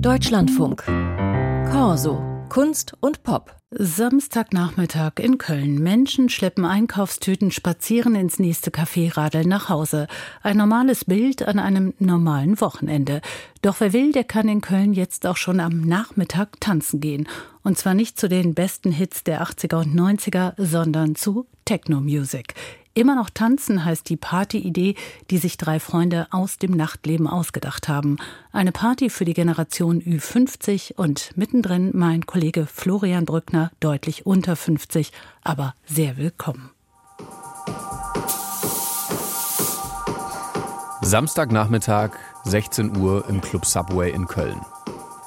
Deutschlandfunk. Corso. Kunst und Pop. Samstagnachmittag in Köln. Menschen schleppen Einkaufstüten spazieren ins nächste Café radeln nach Hause. Ein normales Bild an einem normalen Wochenende. Doch wer will, der kann in Köln jetzt auch schon am Nachmittag tanzen gehen. Und zwar nicht zu den besten Hits der 80er und 90er, sondern zu Techno-Music. Immer noch tanzen heißt die Partyidee, die sich drei Freunde aus dem Nachtleben ausgedacht haben. Eine Party für die Generation Ü50 und mittendrin mein Kollege Florian Brückner, deutlich unter 50, aber sehr willkommen. Samstagnachmittag, 16 Uhr im Club Subway in Köln.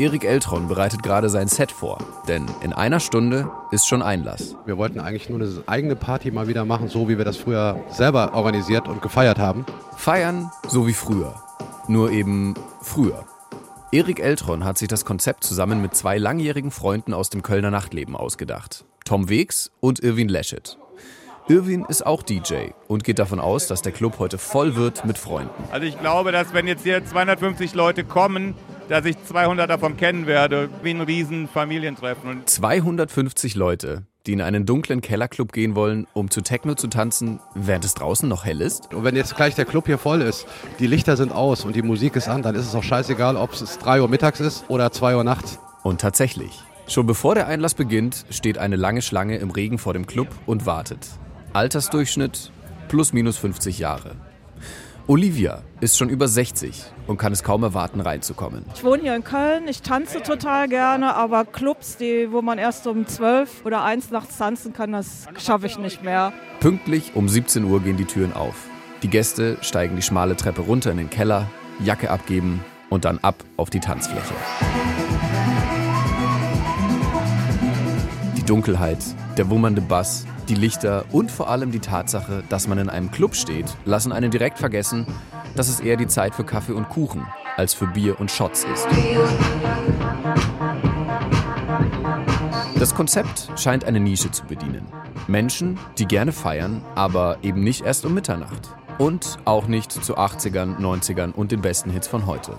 Erik Eltron bereitet gerade sein Set vor, denn in einer Stunde ist schon Einlass. Wir wollten eigentlich nur eine eigene Party mal wieder machen, so wie wir das früher selber organisiert und gefeiert haben. Feiern so wie früher, nur eben früher. Erik Eltron hat sich das Konzept zusammen mit zwei langjährigen Freunden aus dem Kölner Nachtleben ausgedacht. Tom Wegs und Irwin Leschet. Irwin ist auch DJ und geht davon aus, dass der Club heute voll wird mit Freunden. Also ich glaube, dass wenn jetzt hier 250 Leute kommen, dass ich 200 davon kennen werde, wie ein riesen Familientreffen. 250 Leute, die in einen dunklen Kellerclub gehen wollen, um zu Techno zu tanzen, während es draußen noch hell ist? Und wenn jetzt gleich der Club hier voll ist, die Lichter sind aus und die Musik ist an, dann ist es auch scheißegal, ob es 3 Uhr mittags ist oder 2 Uhr nachts. Und tatsächlich. Schon bevor der Einlass beginnt, steht eine lange Schlange im Regen vor dem Club und wartet. Altersdurchschnitt plus minus 50 Jahre. Olivia ist schon über 60 und kann es kaum erwarten, reinzukommen. Ich wohne hier in Köln, ich tanze total gerne, aber Clubs, die, wo man erst um 12 oder 1 nachts tanzen kann, das schaffe ich nicht mehr. Pünktlich um 17 Uhr gehen die Türen auf. Die Gäste steigen die schmale Treppe runter in den Keller, Jacke abgeben und dann ab auf die Tanzfläche. Dunkelheit, der wummernde Bass, die Lichter und vor allem die Tatsache, dass man in einem Club steht, lassen einen direkt vergessen, dass es eher die Zeit für Kaffee und Kuchen als für Bier und Shots ist. Das Konzept scheint eine Nische zu bedienen. Menschen, die gerne feiern, aber eben nicht erst um Mitternacht. Und auch nicht zu 80ern, 90ern und den besten Hits von heute.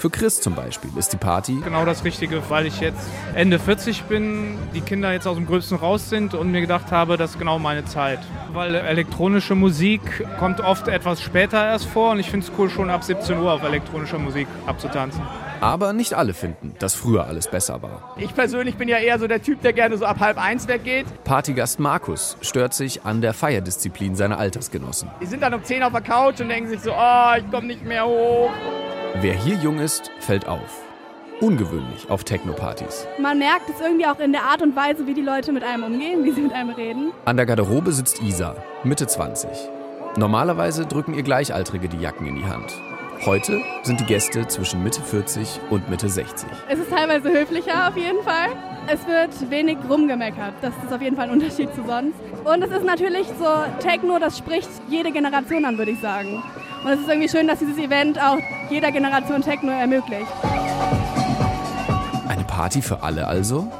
Für Chris zum Beispiel ist die Party genau das Richtige, weil ich jetzt Ende 40 bin, die Kinder jetzt aus dem Gröbsten raus sind und mir gedacht habe, das ist genau meine Zeit. Weil elektronische Musik kommt oft etwas später erst vor und ich finde es cool, schon ab 17 Uhr auf elektronische Musik abzutanzen. Aber nicht alle finden, dass früher alles besser war. Ich persönlich bin ja eher so der Typ, der gerne so ab halb eins weggeht. Partygast Markus stört sich an der Feierdisziplin seiner Altersgenossen. Die sind dann um 10 auf der Couch und denken sich so, oh, ich komme nicht mehr hoch. Wer hier jung ist, fällt auf. Ungewöhnlich auf Techno-Partys. Man merkt es irgendwie auch in der Art und Weise, wie die Leute mit einem umgehen, wie sie mit einem reden. An der Garderobe sitzt Isa, Mitte 20. Normalerweise drücken ihr Gleichaltrige die Jacken in die Hand. Heute sind die Gäste zwischen Mitte 40 und Mitte 60. Es ist teilweise höflicher auf jeden Fall. Es wird wenig rumgemeckert. Das ist auf jeden Fall ein Unterschied zu sonst. Und es ist natürlich so Techno, das spricht jede Generation an, würde ich sagen. Und es ist irgendwie schön, dass dieses Event auch jeder Generation Techno ermöglicht. Eine Party für alle also?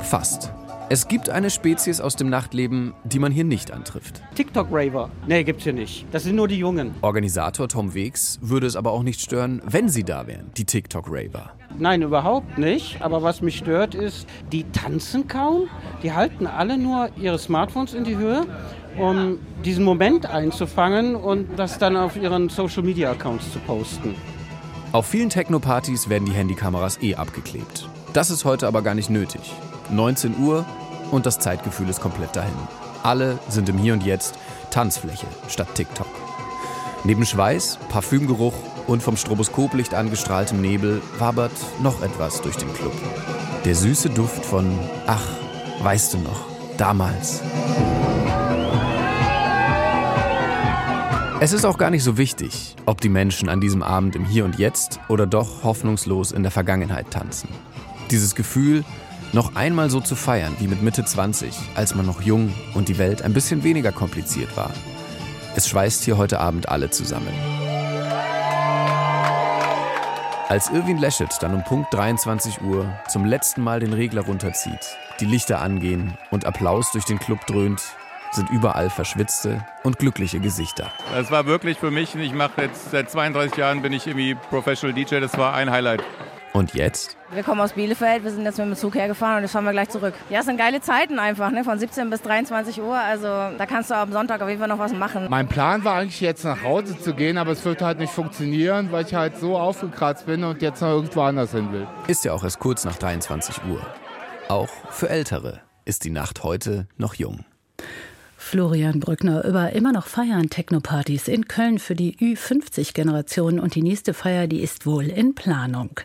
Fast. Es gibt eine Spezies aus dem Nachtleben, die man hier nicht antrifft. TikTok-Raver. Nee, gibt's hier nicht. Das sind nur die Jungen. Organisator Tom Wegs würde es aber auch nicht stören, wenn sie da wären, die TikTok-Raver. Nein, überhaupt nicht. Aber was mich stört ist, die tanzen kaum. Die halten alle nur ihre Smartphones in die Höhe, um diesen Moment einzufangen und das dann auf ihren Social-Media-Accounts zu posten. Auf vielen Techno-Partys werden die Handykameras eh abgeklebt. Das ist heute aber gar nicht nötig. 19 Uhr und das Zeitgefühl ist komplett dahin. Alle sind im Hier und Jetzt Tanzfläche statt TikTok. Neben Schweiß, Parfümgeruch und vom Stroboskoplicht angestrahltem Nebel wabert noch etwas durch den Club. Der süße Duft von Ach, weißt du noch, damals. Es ist auch gar nicht so wichtig, ob die Menschen an diesem Abend im Hier und Jetzt oder doch hoffnungslos in der Vergangenheit tanzen. Dieses Gefühl, noch einmal so zu feiern wie mit Mitte 20, als man noch jung und die Welt ein bisschen weniger kompliziert war. Es schweißt hier heute Abend alle zusammen. Als Irwin Leschet dann um Punkt 23 Uhr zum letzten Mal den Regler runterzieht, die Lichter angehen und Applaus durch den Club dröhnt, sind überall verschwitzte und glückliche Gesichter. Es war wirklich für mich, ich mache jetzt seit 32 Jahren bin ich irgendwie Professional DJ, das war ein Highlight. Und jetzt? Wir kommen aus Bielefeld, wir sind jetzt mit dem Zug hergefahren und jetzt fahren wir gleich zurück. Ja, es sind geile Zeiten einfach, ne? von 17 bis 23 Uhr. Also da kannst du am Sonntag auf jeden Fall noch was machen. Mein Plan war eigentlich jetzt nach Hause zu gehen, aber es wird halt nicht funktionieren, weil ich halt so aufgekratzt bin und jetzt noch irgendwo anders hin will. Ist ja auch erst kurz nach 23 Uhr. Auch für Ältere ist die Nacht heute noch jung. Florian Brückner über immer noch feiern Technopartys in Köln für die Ü50-Generation und die nächste Feier, die ist wohl in Planung.